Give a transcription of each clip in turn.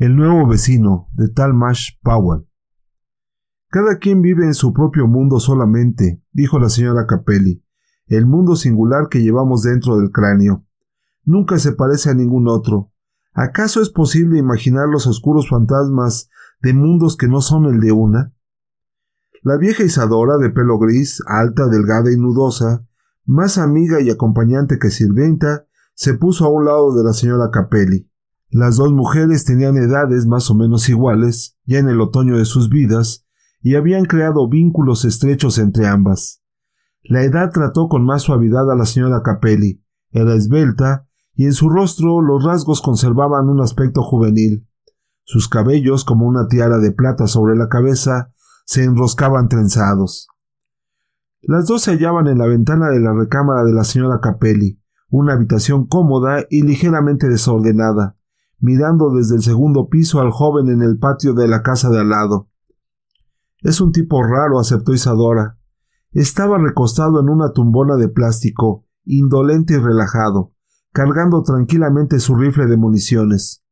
El nuevo vecino de Talmash Powell. Cada quien vive en su propio mundo solamente, dijo la señora Capelli, el mundo singular que llevamos dentro del cráneo. Nunca se parece a ningún otro. ¿Acaso es posible imaginar los oscuros fantasmas de mundos que no son el de una? La vieja Isadora, de pelo gris, alta, delgada y nudosa, más amiga y acompañante que sirvienta, se puso a un lado de la señora Capelli. Las dos mujeres tenían edades más o menos iguales, ya en el otoño de sus vidas, y habían creado vínculos estrechos entre ambas. La edad trató con más suavidad a la señora Capelli, era esbelta, y en su rostro los rasgos conservaban un aspecto juvenil. Sus cabellos, como una tiara de plata sobre la cabeza, se enroscaban trenzados. Las dos se hallaban en la ventana de la recámara de la señora Capelli, una habitación cómoda y ligeramente desordenada, mirando desde el segundo piso al joven en el patio de la casa de al lado. Es un tipo raro, aceptó Isadora. Estaba recostado en una tumbona de plástico, indolente y relajado, cargando tranquilamente su rifle de municiones.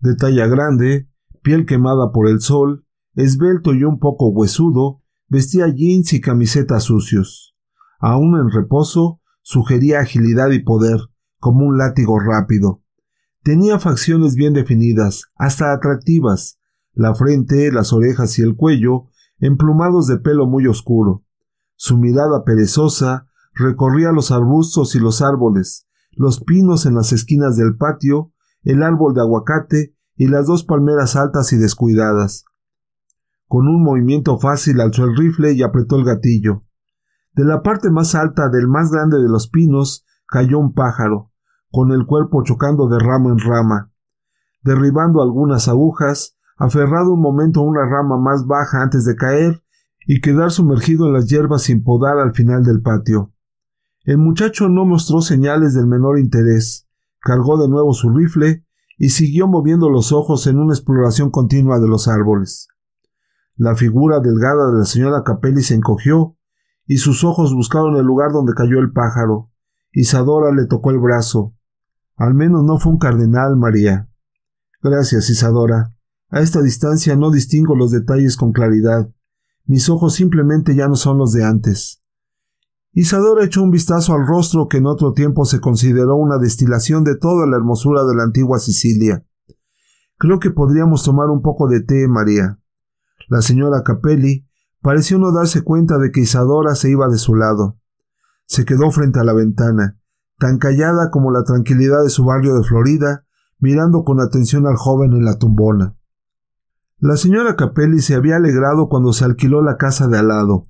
De talla grande, piel quemada por el sol, esbelto y un poco huesudo, vestía jeans y camisetas sucios. Aún en reposo, sugería agilidad y poder, como un látigo rápido. Tenía facciones bien definidas, hasta atractivas, la frente, las orejas y el cuello emplumados de pelo muy oscuro. Su mirada perezosa recorría los arbustos y los árboles, los pinos en las esquinas del patio, el árbol de aguacate y las dos palmeras altas y descuidadas. Con un movimiento fácil alzó el rifle y apretó el gatillo. De la parte más alta del más grande de los pinos cayó un pájaro, con el cuerpo chocando de rama en rama, derribando algunas agujas, aferrado un momento a una rama más baja antes de caer y quedar sumergido en las hierbas sin podar al final del patio. El muchacho no mostró señales del menor interés, cargó de nuevo su rifle y siguió moviendo los ojos en una exploración continua de los árboles. La figura delgada de la señora Capelli se encogió y sus ojos buscaron el lugar donde cayó el pájaro. Isadora le tocó el brazo. Al menos no fue un cardenal, María. Gracias, Isadora. A esta distancia no distingo los detalles con claridad. Mis ojos simplemente ya no son los de antes. Isadora echó un vistazo al rostro que en otro tiempo se consideró una destilación de toda la hermosura de la antigua Sicilia. Creo que podríamos tomar un poco de té, María. La señora Capelli pareció no darse cuenta de que Isadora se iba de su lado. Se quedó frente a la ventana, tan callada como la tranquilidad de su barrio de Florida, mirando con atención al joven en la tumbona. La señora Capelli se había alegrado cuando se alquiló la casa de al lado.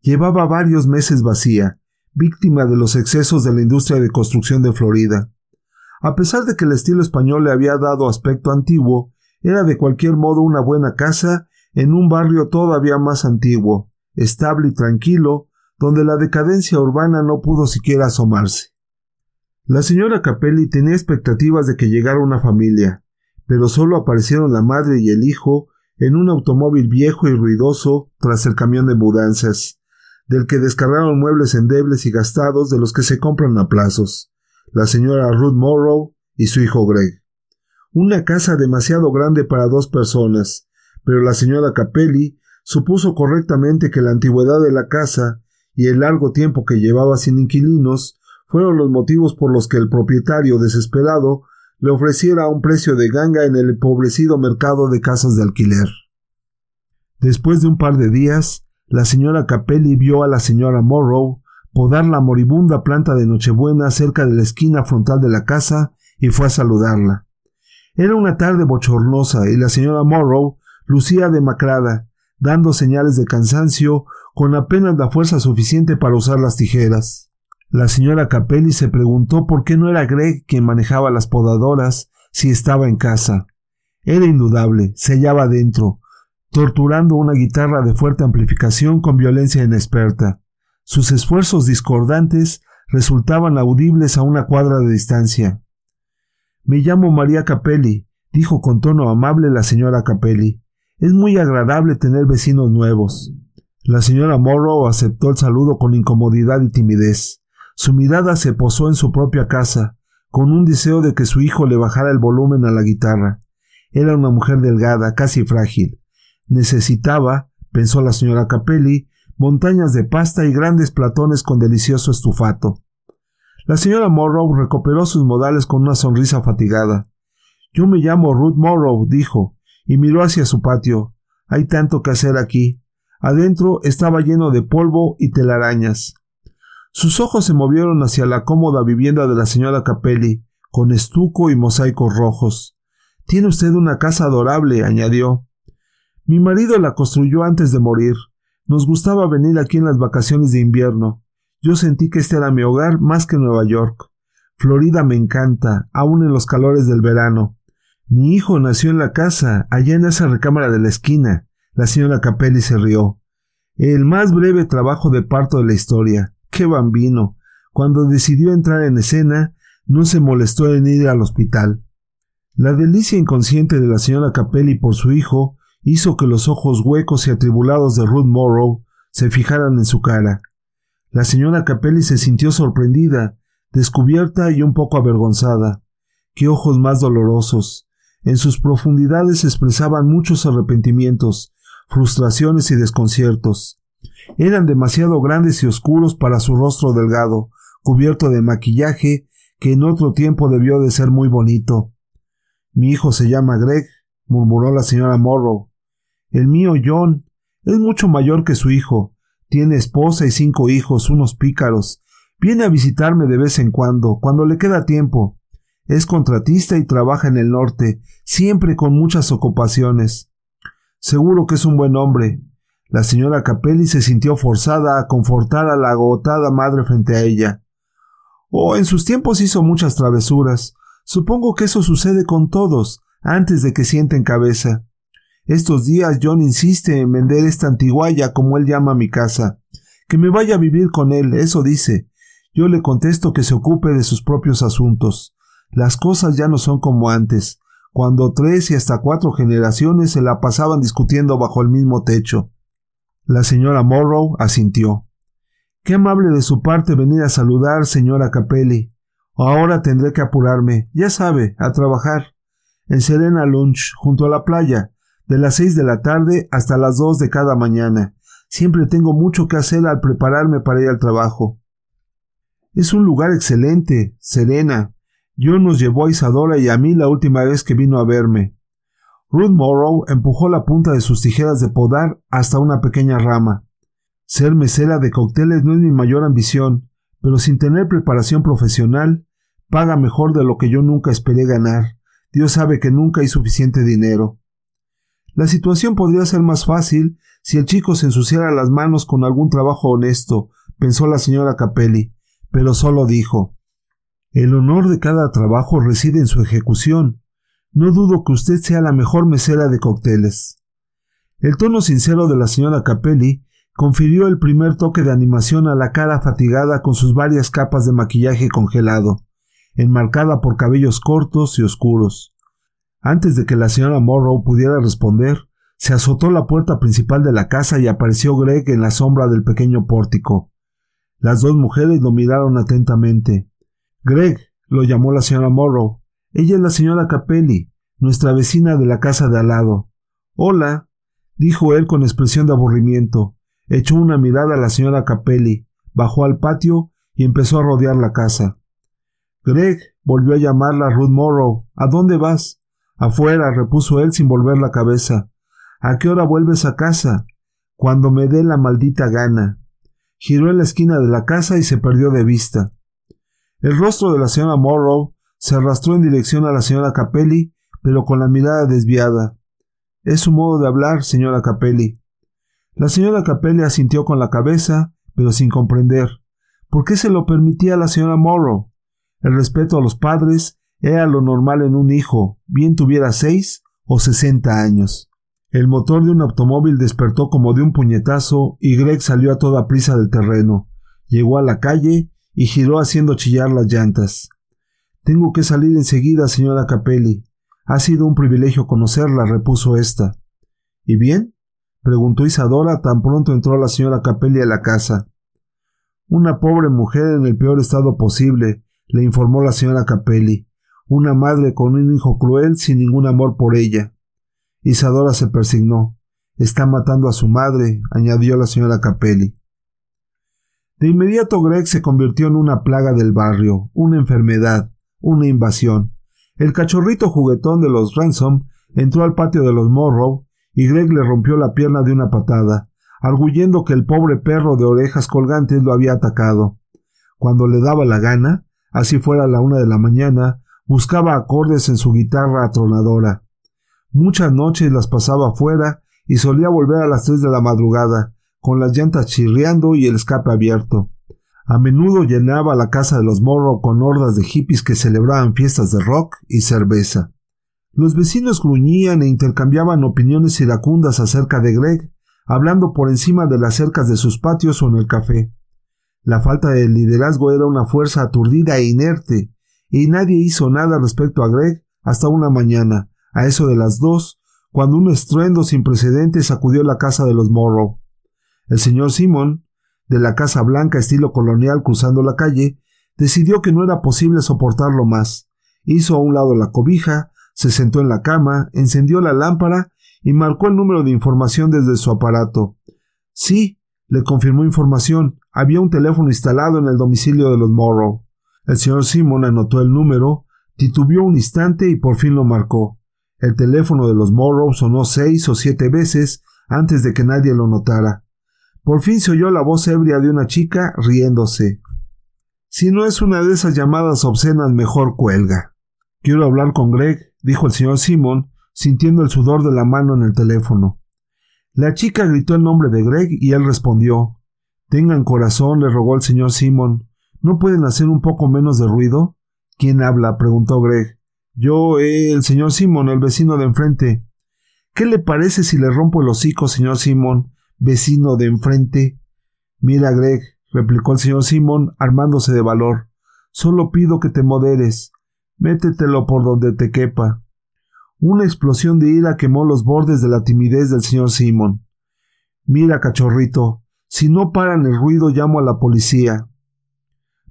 Llevaba varios meses vacía, víctima de los excesos de la industria de construcción de Florida. A pesar de que el estilo español le había dado aspecto antiguo, era de cualquier modo una buena casa en un barrio todavía más antiguo, estable y tranquilo, donde la decadencia urbana no pudo siquiera asomarse. La señora Capelli tenía expectativas de que llegara una familia, pero solo aparecieron la madre y el hijo en un automóvil viejo y ruidoso tras el camión de mudanzas, del que descargaron muebles endebles y gastados de los que se compran a plazos, la señora Ruth Morrow y su hijo Greg. Una casa demasiado grande para dos personas, pero la señora Capelli supuso correctamente que la antigüedad de la casa y el largo tiempo que llevaba sin inquilinos fueron los motivos por los que el propietario desesperado le ofreciera un precio de ganga en el empobrecido mercado de casas de alquiler. Después de un par de días, la señora Capelli vio a la señora Morrow podar la moribunda planta de Nochebuena cerca de la esquina frontal de la casa y fue a saludarla. Era una tarde bochornosa y la señora Morrow lucía demacrada, dando señales de cansancio con apenas la fuerza suficiente para usar las tijeras. La señora Capelli se preguntó por qué no era Greg quien manejaba las podadoras si estaba en casa. Era indudable, se hallaba dentro, torturando una guitarra de fuerte amplificación con violencia inexperta. Sus esfuerzos discordantes resultaban audibles a una cuadra de distancia. Me llamo María Capelli, dijo con tono amable la señora Capelli. Es muy agradable tener vecinos nuevos. La señora Morrow aceptó el saludo con incomodidad y timidez. Su mirada se posó en su propia casa, con un deseo de que su hijo le bajara el volumen a la guitarra. Era una mujer delgada, casi frágil. Necesitaba, pensó la señora Capelli, montañas de pasta y grandes platones con delicioso estufato. La señora Morrow recuperó sus modales con una sonrisa fatigada. Yo me llamo Ruth Morrow, dijo, y miró hacia su patio. Hay tanto que hacer aquí. Adentro estaba lleno de polvo y telarañas. Sus ojos se movieron hacia la cómoda vivienda de la señora Capelli, con estuco y mosaicos rojos. Tiene usted una casa adorable, añadió. Mi marido la construyó antes de morir. Nos gustaba venir aquí en las vacaciones de invierno. Yo sentí que este era mi hogar más que Nueva York. Florida me encanta, aun en los calores del verano. Mi hijo nació en la casa, allá en esa recámara de la esquina. La señora Capelli se rió. El más breve trabajo de parto de la historia. ¡Qué bambino! Cuando decidió entrar en escena, no se molestó en ir al hospital. La delicia inconsciente de la señora Capelli por su hijo hizo que los ojos huecos y atribulados de Ruth Morrow se fijaran en su cara. La señora Capelli se sintió sorprendida, descubierta y un poco avergonzada. ¡Qué ojos más dolorosos! En sus profundidades expresaban muchos arrepentimientos, frustraciones y desconciertos. Eran demasiado grandes y oscuros para su rostro delgado, cubierto de maquillaje que en otro tiempo debió de ser muy bonito. Mi hijo se llama Greg, murmuró la señora Morrow. El mío John es mucho mayor que su hijo. Tiene esposa y cinco hijos, unos pícaros. Viene a visitarme de vez en cuando, cuando le queda tiempo. Es contratista y trabaja en el norte, siempre con muchas ocupaciones. Seguro que es un buen hombre. La señora Capelli se sintió forzada a confortar a la agotada madre frente a ella. Oh, en sus tiempos hizo muchas travesuras. Supongo que eso sucede con todos, antes de que sienten cabeza. Estos días John insiste en vender esta antiguaya como él llama mi casa. Que me vaya a vivir con él, eso dice. Yo le contesto que se ocupe de sus propios asuntos. Las cosas ya no son como antes, cuando tres y hasta cuatro generaciones se la pasaban discutiendo bajo el mismo techo. La señora Morrow asintió. Qué amable de su parte venir a saludar, señora Capelli. Ahora tendré que apurarme, ya sabe, a trabajar. En Serena Lunch, junto a la playa de las seis de la tarde hasta las dos de cada mañana. Siempre tengo mucho que hacer al prepararme para ir al trabajo. Es un lugar excelente, serena. Yo nos llevó a Isadora y a mí la última vez que vino a verme. Ruth Morrow empujó la punta de sus tijeras de podar hasta una pequeña rama. Ser mesera de cócteles no es mi mayor ambición, pero sin tener preparación profesional, paga mejor de lo que yo nunca esperé ganar. Dios sabe que nunca hay suficiente dinero. La situación podría ser más fácil si el chico se ensuciara las manos con algún trabajo honesto, pensó la señora Capelli, pero solo dijo El honor de cada trabajo reside en su ejecución. No dudo que usted sea la mejor mesera de cócteles. El tono sincero de la señora Capelli confirió el primer toque de animación a la cara fatigada con sus varias capas de maquillaje congelado, enmarcada por cabellos cortos y oscuros. Antes de que la señora Morrow pudiera responder, se azotó la puerta principal de la casa y apareció Greg en la sombra del pequeño pórtico. Las dos mujeres lo miraron atentamente. Greg, lo llamó la señora Morrow. Ella es la señora Capelli, nuestra vecina de la casa de al lado. Hola, dijo él con expresión de aburrimiento. Echó una mirada a la señora Capelli, bajó al patio y empezó a rodear la casa. Greg, volvió a llamarla Ruth Morrow. ¿A dónde vas? Afuera, repuso él sin volver la cabeza. ¿A qué hora vuelves a casa? Cuando me dé la maldita gana. Giró en la esquina de la casa y se perdió de vista. El rostro de la señora Morrow se arrastró en dirección a la señora Capelli, pero con la mirada desviada. Es su modo de hablar, señora Capelli. La señora Capelli asintió con la cabeza, pero sin comprender. ¿Por qué se lo permitía la señora Morrow? El respeto a los padres era lo normal en un hijo, bien tuviera seis o sesenta años. El motor de un automóvil despertó como de un puñetazo y Greg salió a toda prisa del terreno. Llegó a la calle y giró haciendo chillar las llantas. Tengo que salir enseguida, señora Capelli. Ha sido un privilegio conocerla, repuso ésta. ¿Y bien? preguntó Isadora tan pronto entró la señora Capelli a la casa. Una pobre mujer en el peor estado posible, le informó la señora Capelli una madre con un hijo cruel sin ningún amor por ella. Isadora se persignó. Está matando a su madre, añadió la señora Capelli. De inmediato Greg se convirtió en una plaga del barrio, una enfermedad, una invasión. El cachorrito juguetón de los Ransom entró al patio de los Morrow y Greg le rompió la pierna de una patada, arguyendo que el pobre perro de orejas colgantes lo había atacado. Cuando le daba la gana, así fuera a la una de la mañana, buscaba acordes en su guitarra atronadora. Muchas noches las pasaba fuera y solía volver a las tres de la madrugada, con las llantas chirriando y el escape abierto. A menudo llenaba la casa de los Morrow con hordas de hippies que celebraban fiestas de rock y cerveza. Los vecinos gruñían e intercambiaban opiniones iracundas acerca de Greg, hablando por encima de las cercas de sus patios o en el café. La falta de liderazgo era una fuerza aturdida e inerte, y nadie hizo nada respecto a Greg hasta una mañana, a eso de las dos, cuando un estruendo sin precedentes sacudió la casa de los Morrow. El señor Simon, de la Casa Blanca estilo colonial cruzando la calle, decidió que no era posible soportarlo más. Hizo a un lado la cobija, se sentó en la cama, encendió la lámpara y marcó el número de información desde su aparato. Sí, le confirmó información. Había un teléfono instalado en el domicilio de los Morrow. El señor Simon anotó el número, titubeó un instante y por fin lo marcó. El teléfono de los Morrow sonó seis o siete veces antes de que nadie lo notara. Por fin se oyó la voz ebria de una chica riéndose. Si no es una de esas llamadas obscenas, mejor cuelga. Quiero hablar con Greg, dijo el señor Simon, sintiendo el sudor de la mano en el teléfono. La chica gritó el nombre de Greg y él respondió. Tengan corazón, le rogó el señor Simon. ¿No pueden hacer un poco menos de ruido? ¿Quién habla? preguntó Greg. Yo, eh, el señor Simon, el vecino de enfrente. ¿Qué le parece si le rompo el hocico, señor Simon? Vecino de enfrente. Mira, Greg, replicó el señor Simón, armándose de valor. Solo pido que te moderes. Métetelo por donde te quepa. Una explosión de ira quemó los bordes de la timidez del señor Simón. Mira, cachorrito, si no paran el ruido llamo a la policía.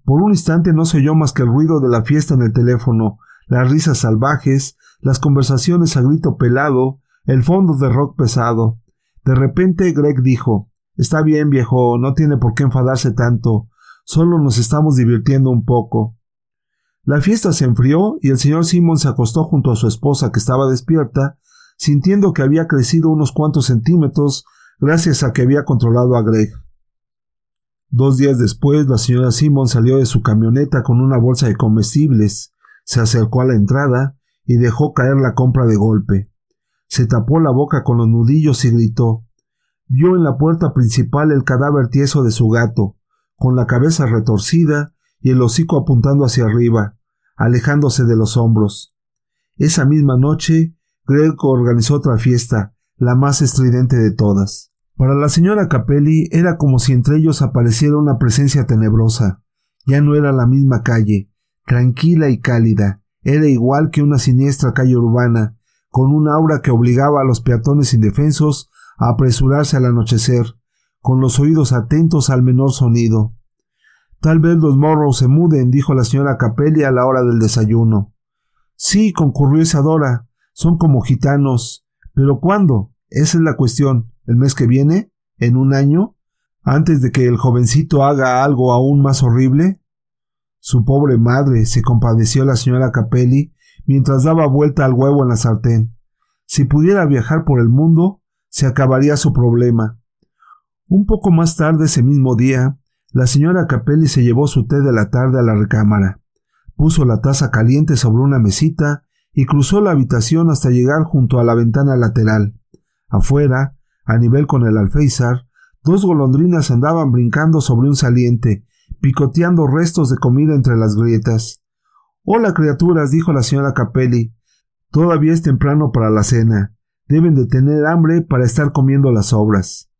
Por un instante no se oyó más que el ruido de la fiesta en el teléfono, las risas salvajes, las conversaciones a grito pelado, el fondo de rock pesado. De repente Greg dijo Está bien, viejo, no tiene por qué enfadarse tanto. Solo nos estamos divirtiendo un poco. La fiesta se enfrió y el señor Simon se acostó junto a su esposa que estaba despierta, sintiendo que había crecido unos cuantos centímetros gracias a que había controlado a Greg. Dos días después, la señora Simon salió de su camioneta con una bolsa de comestibles, se acercó a la entrada y dejó caer la compra de golpe se tapó la boca con los nudillos y gritó. Vio en la puerta principal el cadáver tieso de su gato, con la cabeza retorcida y el hocico apuntando hacia arriba, alejándose de los hombros. Esa misma noche, Greg organizó otra fiesta, la más estridente de todas. Para la señora Capelli era como si entre ellos apareciera una presencia tenebrosa. Ya no era la misma calle, tranquila y cálida, era igual que una siniestra calle urbana, con un aura que obligaba a los peatones indefensos a apresurarse al anochecer, con los oídos atentos al menor sonido. Tal vez los morros se muden, dijo la señora Capelli a la hora del desayuno. Sí, concurrió Isadora, son como gitanos. ¿Pero cuándo? Esa es la cuestión. ¿El mes que viene? ¿En un año? ¿Antes de que el jovencito haga algo aún más horrible? Su pobre madre, se compadeció la señora Capelli, mientras daba vuelta al huevo en la sartén. Si pudiera viajar por el mundo, se acabaría su problema. Un poco más tarde ese mismo día, la señora Capelli se llevó su té de la tarde a la recámara, puso la taza caliente sobre una mesita y cruzó la habitación hasta llegar junto a la ventana lateral. Afuera, a nivel con el alféizar, dos golondrinas andaban brincando sobre un saliente, picoteando restos de comida entre las grietas. Hola, criaturas, dijo la señora Capelli. Todavía es temprano para la cena. Deben de tener hambre para estar comiendo las sobras.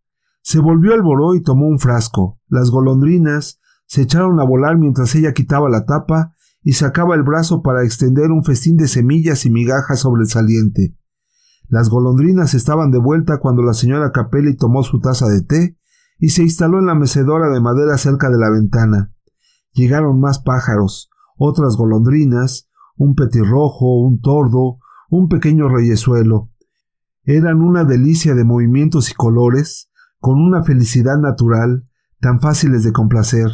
Se volvió al boró y tomó un frasco. Las golondrinas se echaron a volar mientras ella quitaba la tapa y sacaba el brazo para extender un festín de semillas y migajas sobre el saliente. Las golondrinas estaban de vuelta cuando la señora Capelli tomó su taza de té y se instaló en la mecedora de madera cerca de la ventana. Llegaron más pájaros, otras golondrinas, un petirrojo, un tordo, un pequeño reyesuelo. Eran una delicia de movimientos y colores, con una felicidad natural, tan fáciles de complacer.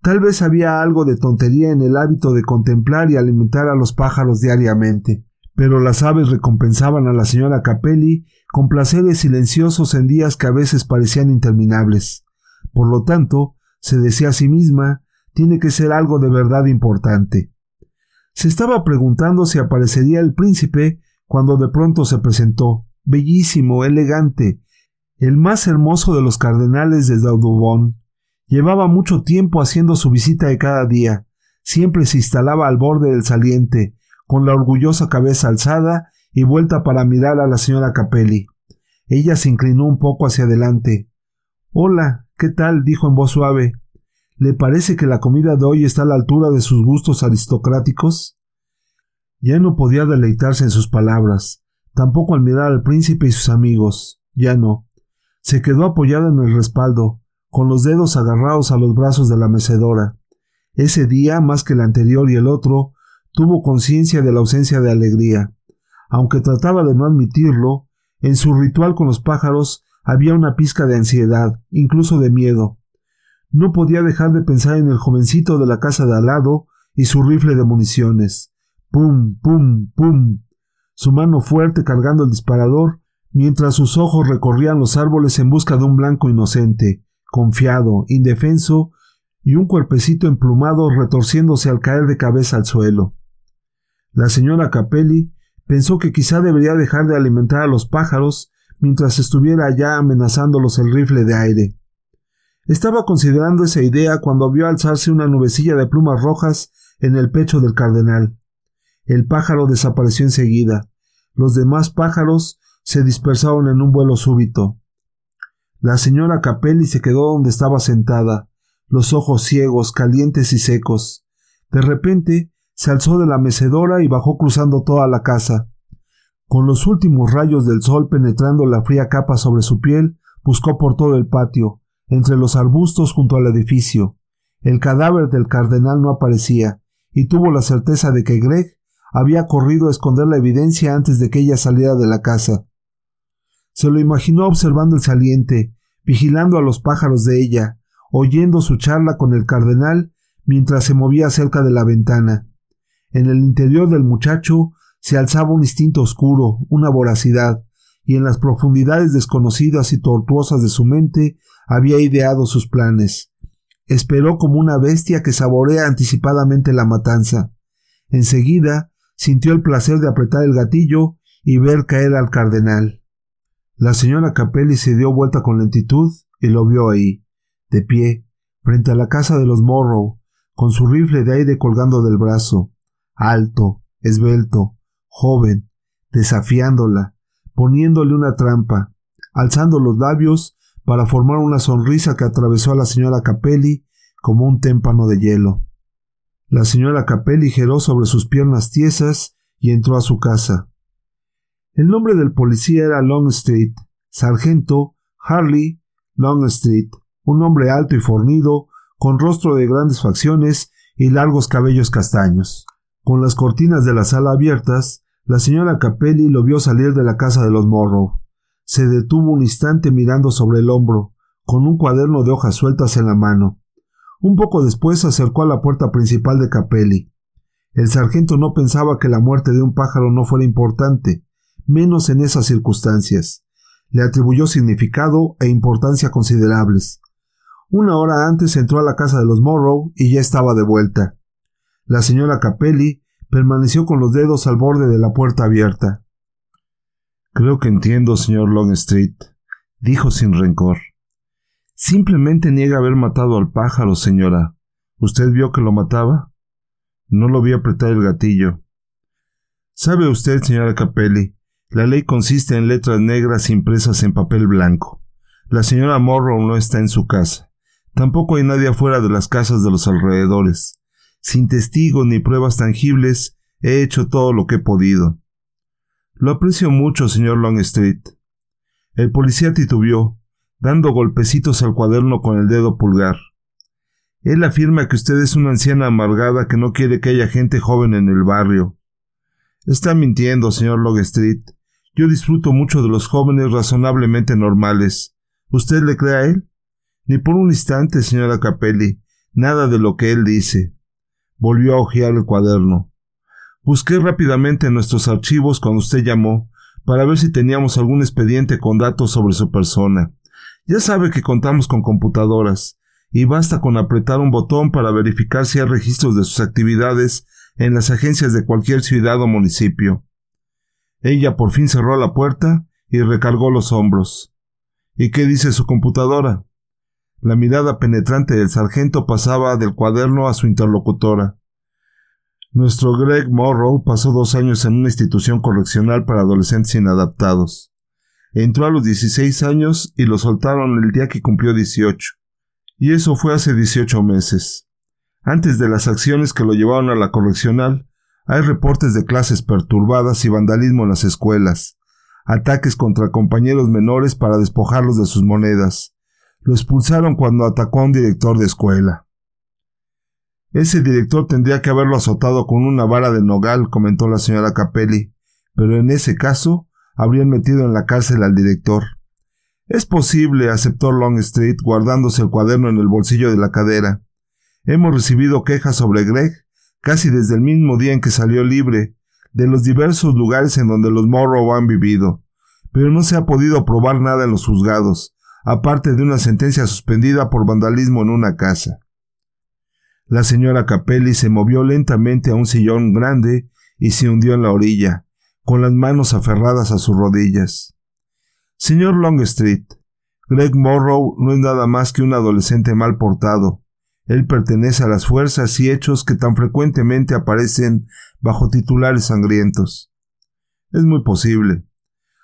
Tal vez había algo de tontería en el hábito de contemplar y alimentar a los pájaros diariamente, pero las aves recompensaban a la señora Capelli con placeres silenciosos en días que a veces parecían interminables. Por lo tanto, se decía a sí misma, tiene que ser algo de verdad importante. Se estaba preguntando si aparecería el príncipe cuando de pronto se presentó, bellísimo, elegante, el más hermoso de los cardenales de Daudubon. Llevaba mucho tiempo haciendo su visita de cada día. Siempre se instalaba al borde del saliente, con la orgullosa cabeza alzada y vuelta para mirar a la señora Capelli. Ella se inclinó un poco hacia adelante. Hola, ¿qué tal? dijo en voz suave. ¿Le parece que la comida de hoy está a la altura de sus gustos aristocráticos? Ya no podía deleitarse en sus palabras, tampoco al mirar al príncipe y sus amigos. Ya no. Se quedó apoyada en el respaldo, con los dedos agarrados a los brazos de la mecedora. Ese día, más que el anterior y el otro, tuvo conciencia de la ausencia de alegría. Aunque trataba de no admitirlo, en su ritual con los pájaros había una pizca de ansiedad, incluso de miedo. No podía dejar de pensar en el jovencito de la casa de al lado y su rifle de municiones. Pum, pum, pum. Su mano fuerte cargando el disparador, mientras sus ojos recorrían los árboles en busca de un blanco inocente, confiado, indefenso, y un cuerpecito emplumado retorciéndose al caer de cabeza al suelo. La señora Capelli pensó que quizá debería dejar de alimentar a los pájaros mientras estuviera ya amenazándolos el rifle de aire. Estaba considerando esa idea cuando vio alzarse una nubecilla de plumas rojas en el pecho del cardenal. El pájaro desapareció enseguida. Los demás pájaros se dispersaron en un vuelo súbito. La señora Capelli se quedó donde estaba sentada, los ojos ciegos, calientes y secos. De repente se alzó de la mecedora y bajó cruzando toda la casa. Con los últimos rayos del sol penetrando la fría capa sobre su piel, buscó por todo el patio, entre los arbustos junto al edificio. El cadáver del cardenal no aparecía, y tuvo la certeza de que Greg había corrido a esconder la evidencia antes de que ella saliera de la casa. Se lo imaginó observando el saliente, vigilando a los pájaros de ella, oyendo su charla con el cardenal mientras se movía cerca de la ventana. En el interior del muchacho se alzaba un instinto oscuro, una voracidad, y en las profundidades desconocidas y tortuosas de su mente había ideado sus planes. Esperó como una bestia que saborea anticipadamente la matanza. Enseguida sintió el placer de apretar el gatillo y ver caer al cardenal. La señora Capelli se dio vuelta con lentitud y lo vio ahí, de pie, frente a la casa de los Morrow, con su rifle de aire colgando del brazo, alto, esbelto, joven, desafiándola, poniéndole una trampa, alzando los labios para formar una sonrisa que atravesó a la señora Capelli como un témpano de hielo. La señora Capelli giró sobre sus piernas tiesas y entró a su casa. El nombre del policía era Longstreet, sargento Harley Longstreet, un hombre alto y fornido, con rostro de grandes facciones y largos cabellos castaños. Con las cortinas de la sala abiertas, la señora Capelli lo vio salir de la casa de los Morrow se detuvo un instante mirando sobre el hombro, con un cuaderno de hojas sueltas en la mano. Un poco después se acercó a la puerta principal de Capelli. El sargento no pensaba que la muerte de un pájaro no fuera importante, menos en esas circunstancias. Le atribuyó significado e importancia considerables. Una hora antes entró a la casa de los Morrow y ya estaba de vuelta. La señora Capelli permaneció con los dedos al borde de la puerta abierta. Creo que entiendo, señor Longstreet, dijo sin rencor. Simplemente niega haber matado al pájaro, señora. ¿Usted vio que lo mataba? No lo vi apretar el gatillo. Sabe usted, señora Capelli, la ley consiste en letras negras impresas en papel blanco. La señora Morrow no está en su casa. Tampoco hay nadie afuera de las casas de los alrededores. Sin testigos ni pruebas tangibles, he hecho todo lo que he podido. Lo aprecio mucho, señor Longstreet. El policía titubeó, dando golpecitos al cuaderno con el dedo pulgar. Él afirma que usted es una anciana amargada que no quiere que haya gente joven en el barrio. Está mintiendo, señor Longstreet. Yo disfruto mucho de los jóvenes razonablemente normales. ¿Usted le cree a él? Ni por un instante, señora Capelli. Nada de lo que él dice. Volvió a hojear el cuaderno. Busqué rápidamente en nuestros archivos cuando usted llamó, para ver si teníamos algún expediente con datos sobre su persona. Ya sabe que contamos con computadoras, y basta con apretar un botón para verificar si hay registros de sus actividades en las agencias de cualquier ciudad o municipio. Ella por fin cerró la puerta y recargó los hombros. ¿Y qué dice su computadora? La mirada penetrante del sargento pasaba del cuaderno a su interlocutora. Nuestro Greg Morrow pasó dos años en una institución correccional para adolescentes inadaptados. Entró a los 16 años y lo soltaron el día que cumplió 18. Y eso fue hace 18 meses. Antes de las acciones que lo llevaron a la correccional, hay reportes de clases perturbadas y vandalismo en las escuelas, ataques contra compañeros menores para despojarlos de sus monedas. Lo expulsaron cuando atacó a un director de escuela. Ese director tendría que haberlo azotado con una vara de nogal, comentó la señora Capelli, pero en ese caso habrían metido en la cárcel al director. Es posible, aceptó Longstreet, guardándose el cuaderno en el bolsillo de la cadera. Hemos recibido quejas sobre Greg casi desde el mismo día en que salió libre, de los diversos lugares en donde los Morrow han vivido, pero no se ha podido probar nada en los juzgados, aparte de una sentencia suspendida por vandalismo en una casa. La señora Capelli se movió lentamente a un sillón grande y se hundió en la orilla, con las manos aferradas a sus rodillas. Señor Longstreet, Greg Morrow no es nada más que un adolescente mal portado. Él pertenece a las fuerzas y hechos que tan frecuentemente aparecen bajo titulares sangrientos. Es muy posible.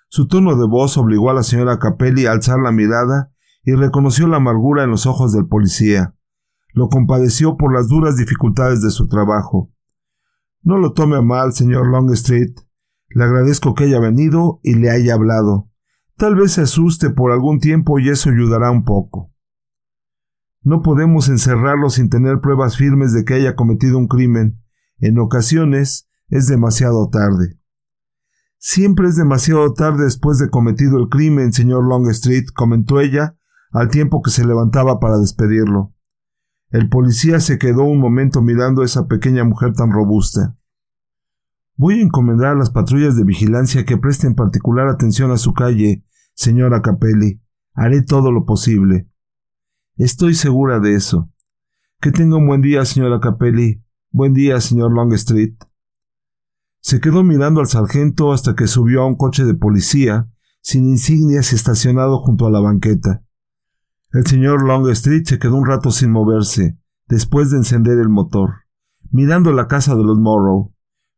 Su tono de voz obligó a la señora Capelli a alzar la mirada y reconoció la amargura en los ojos del policía. Lo compadeció por las duras dificultades de su trabajo. No lo tome a mal, señor Longstreet. Le agradezco que haya venido y le haya hablado. Tal vez se asuste por algún tiempo y eso ayudará un poco. No podemos encerrarlo sin tener pruebas firmes de que haya cometido un crimen. En ocasiones es demasiado tarde. Siempre es demasiado tarde después de cometido el crimen, señor Longstreet, comentó ella al tiempo que se levantaba para despedirlo. El policía se quedó un momento mirando a esa pequeña mujer tan robusta. Voy a encomendar a las patrullas de vigilancia que presten particular atención a su calle, señora Capelli. Haré todo lo posible. Estoy segura de eso. Que tenga un buen día, señora Capelli. Buen día, señor Longstreet. Se quedó mirando al sargento hasta que subió a un coche de policía, sin insignias estacionado junto a la banqueta. El señor Longstreet se quedó un rato sin moverse, después de encender el motor, mirando la casa de los Morrow.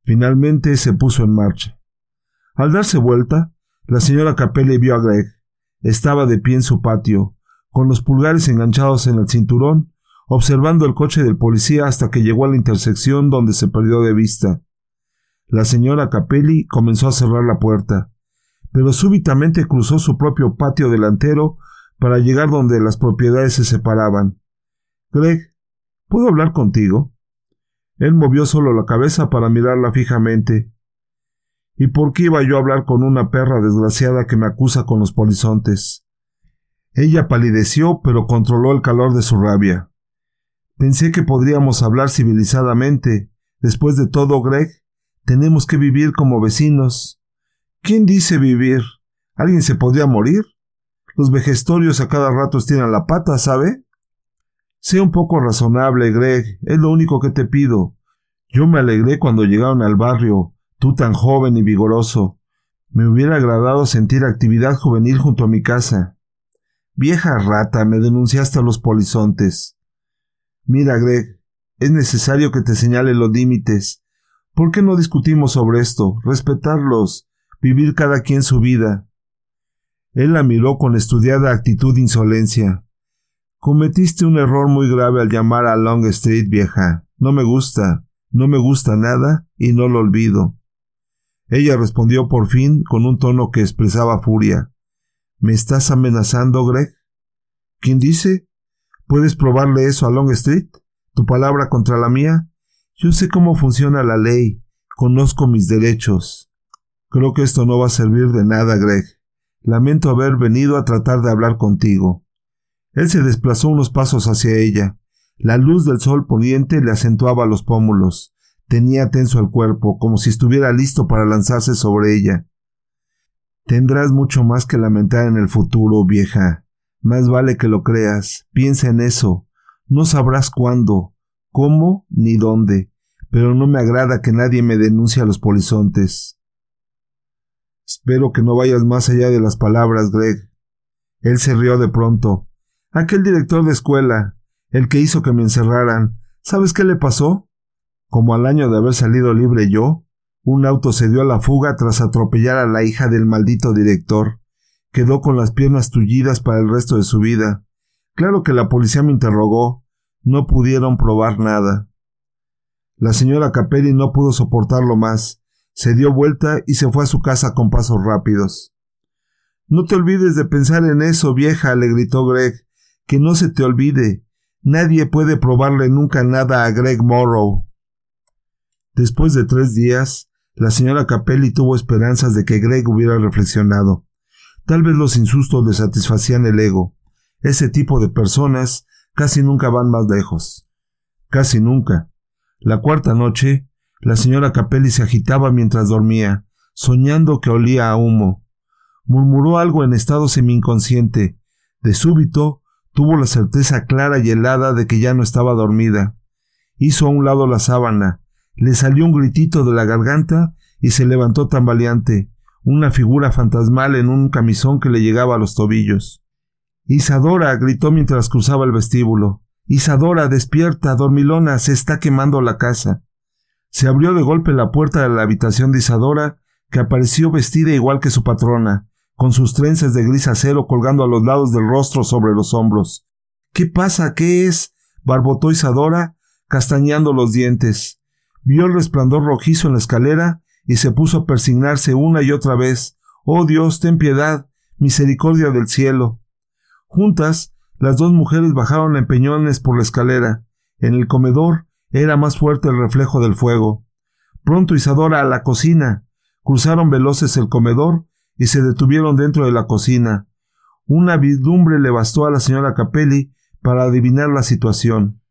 Finalmente se puso en marcha. Al darse vuelta, la señora Capelli vio a Greg. Estaba de pie en su patio, con los pulgares enganchados en el cinturón, observando el coche del policía hasta que llegó a la intersección donde se perdió de vista. La señora Capelli comenzó a cerrar la puerta, pero súbitamente cruzó su propio patio delantero para llegar donde las propiedades se separaban. Greg, ¿puedo hablar contigo? Él movió solo la cabeza para mirarla fijamente. ¿Y por qué iba yo a hablar con una perra desgraciada que me acusa con los polizontes? Ella palideció, pero controló el calor de su rabia. Pensé que podríamos hablar civilizadamente. Después de todo, Greg, tenemos que vivir como vecinos. ¿Quién dice vivir? ¿Alguien se podría morir? Los vejestorios a cada rato estiran la pata, ¿sabe? Sé un poco razonable, Greg, es lo único que te pido. Yo me alegré cuando llegaron al barrio, tú tan joven y vigoroso. Me hubiera agradado sentir actividad juvenil junto a mi casa. Vieja rata, me denunciaste a los polizontes. Mira, Greg, es necesario que te señale los límites. ¿Por qué no discutimos sobre esto? Respetarlos, vivir cada quien su vida. Él la miró con estudiada actitud de insolencia. Cometiste un error muy grave al llamar a Long Street vieja. No me gusta, no me gusta nada y no lo olvido. Ella respondió por fin con un tono que expresaba furia. ¿Me estás amenazando, Greg? ¿Quién dice? ¿Puedes probarle eso a Long Street? ¿Tu palabra contra la mía? Yo sé cómo funciona la ley. Conozco mis derechos. Creo que esto no va a servir de nada, Greg. Lamento haber venido a tratar de hablar contigo. Él se desplazó unos pasos hacia ella. La luz del sol poniente le acentuaba los pómulos. Tenía tenso el cuerpo, como si estuviera listo para lanzarse sobre ella. Tendrás mucho más que lamentar en el futuro, vieja. Más vale que lo creas. Piensa en eso. No sabrás cuándo, cómo ni dónde, pero no me agrada que nadie me denuncie a los polizontes. Espero que no vayas más allá de las palabras, Greg. Él se rió de pronto. Aquel director de escuela, el que hizo que me encerraran, ¿sabes qué le pasó? Como al año de haber salido libre yo, un auto se dio a la fuga tras atropellar a la hija del maldito director. Quedó con las piernas tullidas para el resto de su vida. Claro que la policía me interrogó. No pudieron probar nada. La señora Capelli no pudo soportarlo más. Se dio vuelta y se fue a su casa con pasos rápidos. No te olvides de pensar en eso, vieja, le gritó Greg. Que no se te olvide. Nadie puede probarle nunca nada a Greg Morrow. Después de tres días, la señora Capelli tuvo esperanzas de que Greg hubiera reflexionado. Tal vez los insustos le satisfacían el ego. Ese tipo de personas casi nunca van más lejos. Casi nunca. La cuarta noche, la señora Capelli se agitaba mientras dormía, soñando que olía a humo. Murmuró algo en estado semi-inconsciente. De súbito, tuvo la certeza clara y helada de que ya no estaba dormida. Hizo a un lado la sábana, le salió un gritito de la garganta y se levantó tambaleante, una figura fantasmal en un camisón que le llegaba a los tobillos. Isadora gritó mientras cruzaba el vestíbulo. Isadora, despierta, dormilona, se está quemando la casa. Se abrió de golpe la puerta de la habitación de Isadora, que apareció vestida igual que su patrona, con sus trenzas de gris acero colgando a los lados del rostro sobre los hombros. ¿Qué pasa? ¿Qué es? barbotó Isadora, castañando los dientes. Vio el resplandor rojizo en la escalera y se puso a persignarse una y otra vez. Oh Dios, ten piedad, misericordia del cielo. Juntas, las dos mujeres bajaron en peñones por la escalera. En el comedor era más fuerte el reflejo del fuego. Pronto Isadora a la cocina. Cruzaron veloces el comedor y se detuvieron dentro de la cocina. Una vislumbre le bastó a la señora Capelli para adivinar la situación.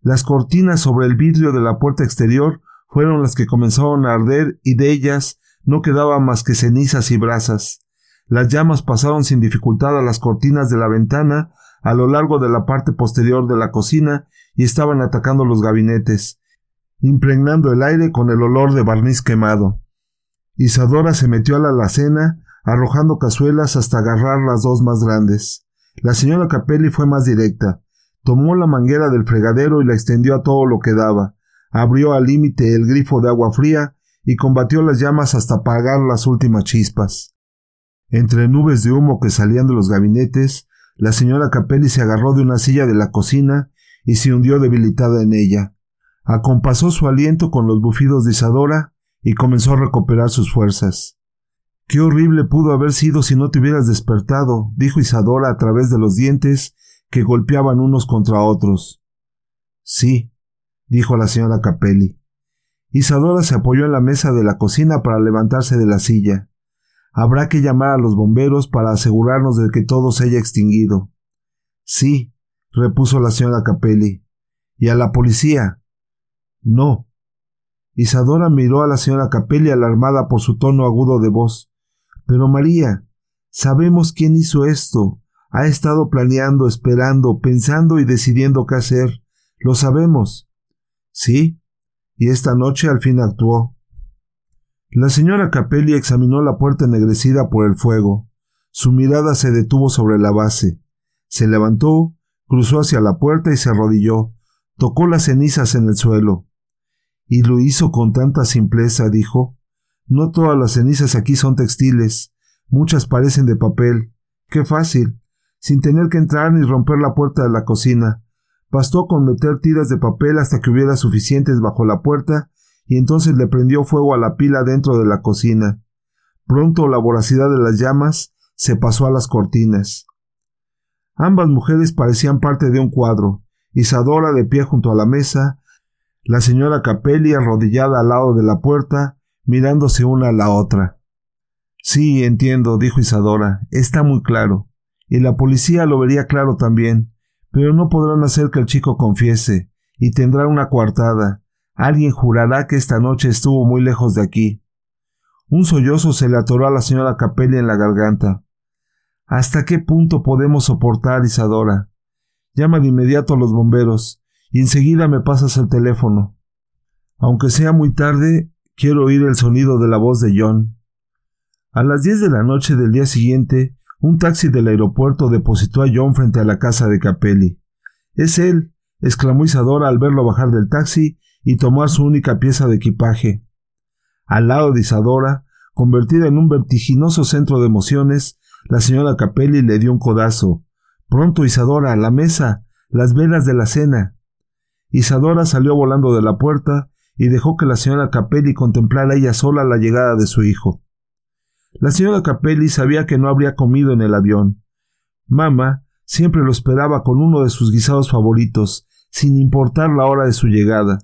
Las cortinas sobre el vidrio de la puerta exterior fueron las que comenzaron a arder y de ellas no quedaba más que cenizas y brasas. Las llamas pasaron sin dificultad a las cortinas de la ventana a lo largo de la parte posterior de la cocina y estaban atacando los gabinetes, impregnando el aire con el olor de barniz quemado. Isadora se metió a la alacena, arrojando cazuelas hasta agarrar las dos más grandes. La señora Capelli fue más directa. Tomó la manguera del fregadero y la extendió a todo lo que daba abrió al límite el grifo de agua fría y combatió las llamas hasta apagar las últimas chispas. Entre nubes de humo que salían de los gabinetes, la señora Capelli se agarró de una silla de la cocina y se hundió debilitada en ella. Acompasó su aliento con los bufidos de Isadora y comenzó a recuperar sus fuerzas. Qué horrible pudo haber sido si no te hubieras despertado, dijo Isadora a través de los dientes que golpeaban unos contra otros. Sí, dijo la señora Capelli. Isadora se apoyó en la mesa de la cocina para levantarse de la silla. Habrá que llamar a los bomberos para asegurarnos de que todo se haya extinguido. Sí, repuso la señora Capelli. ¿Y a la policía? No. Isadora miró a la señora Capelli alarmada por su tono agudo de voz. Pero María, sabemos quién hizo esto. Ha estado planeando, esperando, pensando y decidiendo qué hacer. Lo sabemos. Sí, y esta noche al fin actuó. La señora Capelli examinó la puerta ennegrecida por el fuego. Su mirada se detuvo sobre la base. Se levantó, cruzó hacia la puerta y se arrodilló. Tocó las cenizas en el suelo. Y lo hizo con tanta simpleza, dijo. No todas las cenizas aquí son textiles. Muchas parecen de papel. Qué fácil. Sin tener que entrar ni romper la puerta de la cocina. Bastó con meter tiras de papel hasta que hubiera suficientes bajo la puerta y entonces le prendió fuego a la pila dentro de la cocina. Pronto la voracidad de las llamas se pasó a las cortinas. Ambas mujeres parecían parte de un cuadro, Isadora de pie junto a la mesa, la señora Capelli arrodillada al lado de la puerta, mirándose una a la otra. Sí, entiendo, dijo Isadora, está muy claro, y la policía lo vería claro también, pero no podrán hacer que el chico confiese, y tendrá una coartada. Alguien jurará que esta noche estuvo muy lejos de aquí. Un sollozo se le atoró a la señora Capelli en la garganta. ¿Hasta qué punto podemos soportar, Isadora? Llama de inmediato a los bomberos, y enseguida me pasas el teléfono. Aunque sea muy tarde, quiero oír el sonido de la voz de John. A las diez de la noche del día siguiente, un taxi del aeropuerto depositó a John frente a la casa de Capelli. Es él, exclamó Isadora al verlo bajar del taxi y tomar su única pieza de equipaje. Al lado de Isadora, convertida en un vertiginoso centro de emociones, la señora Capelli le dio un codazo. Pronto, Isadora, la mesa, las velas de la cena. Isadora salió volando de la puerta y dejó que la señora Capelli contemplara ella sola la llegada de su hijo. La señora Capelli sabía que no habría comido en el avión. Mamá siempre lo esperaba con uno de sus guisados favoritos, sin importar la hora de su llegada.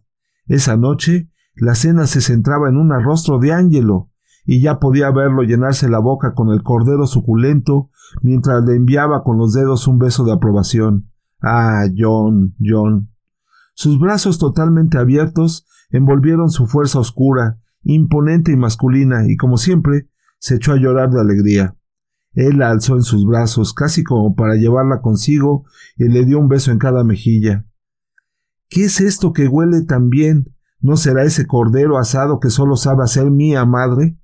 Esa noche la cena se centraba en un arrostro de Ángelo, y ya podía verlo llenarse la boca con el cordero suculento mientras le enviaba con los dedos un beso de aprobación. Ah, John, John. Sus brazos totalmente abiertos envolvieron su fuerza oscura, imponente y masculina, y como siempre, se echó a llorar de alegría. Él la alzó en sus brazos, casi como para llevarla consigo, y le dio un beso en cada mejilla. ¿Qué es esto que huele tan bien? ¿No será ese cordero asado que solo sabe hacer mía madre?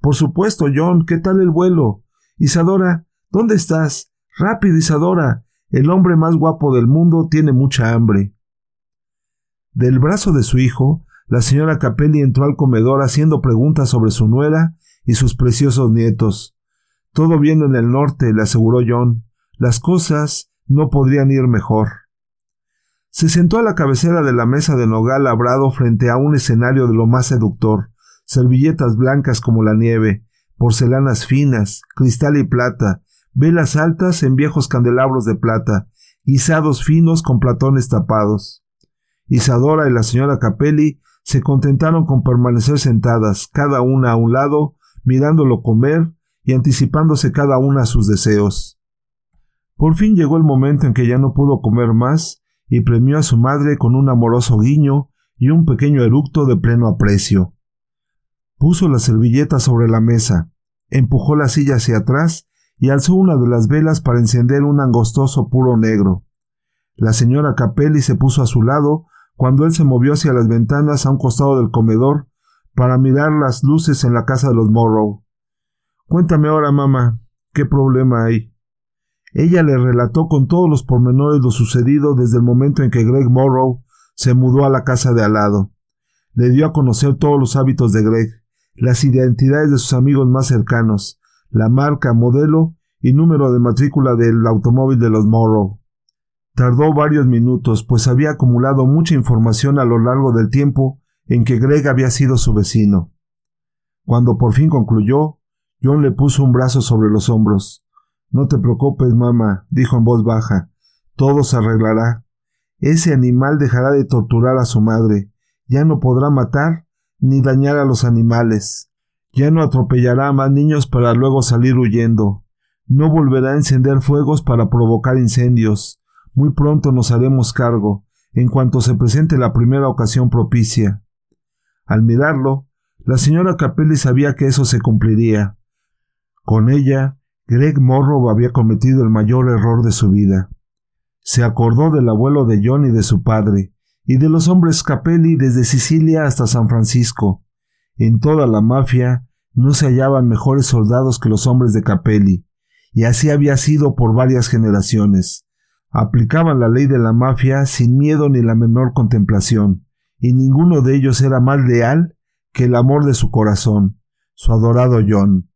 Por supuesto, John, ¿qué tal el vuelo? Isadora, ¿dónde estás? Rápido, Isadora. El hombre más guapo del mundo tiene mucha hambre. Del brazo de su hijo, la señora Capelli entró al comedor haciendo preguntas sobre su nuera y sus preciosos nietos. Todo bien en el norte, le aseguró John. Las cosas no podrían ir mejor. Se sentó a la cabecera de la mesa de nogal labrado frente a un escenario de lo más seductor, servilletas blancas como la nieve, porcelanas finas, cristal y plata, velas altas en viejos candelabros de plata, guisados finos con platones tapados. Isadora y la señora Capelli se contentaron con permanecer sentadas, cada una a un lado, mirándolo comer y anticipándose cada una a sus deseos. Por fin llegó el momento en que ya no pudo comer más y premió a su madre con un amoroso guiño y un pequeño eructo de pleno aprecio. Puso la servilleta sobre la mesa, empujó la silla hacia atrás y alzó una de las velas para encender un angostoso puro negro. La señora Capelli se puso a su lado cuando él se movió hacia las ventanas a un costado del comedor para mirar las luces en la casa de los Morrow. Cuéntame ahora, mamá, ¿qué problema hay? Ella le relató con todos los pormenores lo sucedido desde el momento en que Greg Morrow se mudó a la casa de al lado. Le dio a conocer todos los hábitos de Greg, las identidades de sus amigos más cercanos, la marca, modelo y número de matrícula del automóvil de los Morrow. Tardó varios minutos, pues había acumulado mucha información a lo largo del tiempo en que Greg había sido su vecino. Cuando por fin concluyó, John le puso un brazo sobre los hombros. No te preocupes, mamá, dijo en voz baja. Todo se arreglará. Ese animal dejará de torturar a su madre. Ya no podrá matar ni dañar a los animales. Ya no atropellará a más niños para luego salir huyendo. No volverá a encender fuegos para provocar incendios. Muy pronto nos haremos cargo, en cuanto se presente la primera ocasión propicia. Al mirarlo, la señora Capelli sabía que eso se cumpliría. Con ella, Greg Morrow había cometido el mayor error de su vida. Se acordó del abuelo de John y de su padre, y de los hombres Capelli desde Sicilia hasta San Francisco. En toda la mafia no se hallaban mejores soldados que los hombres de Capelli, y así había sido por varias generaciones. Aplicaban la ley de la mafia sin miedo ni la menor contemplación y ninguno de ellos era más leal que el amor de su corazón, su adorado John.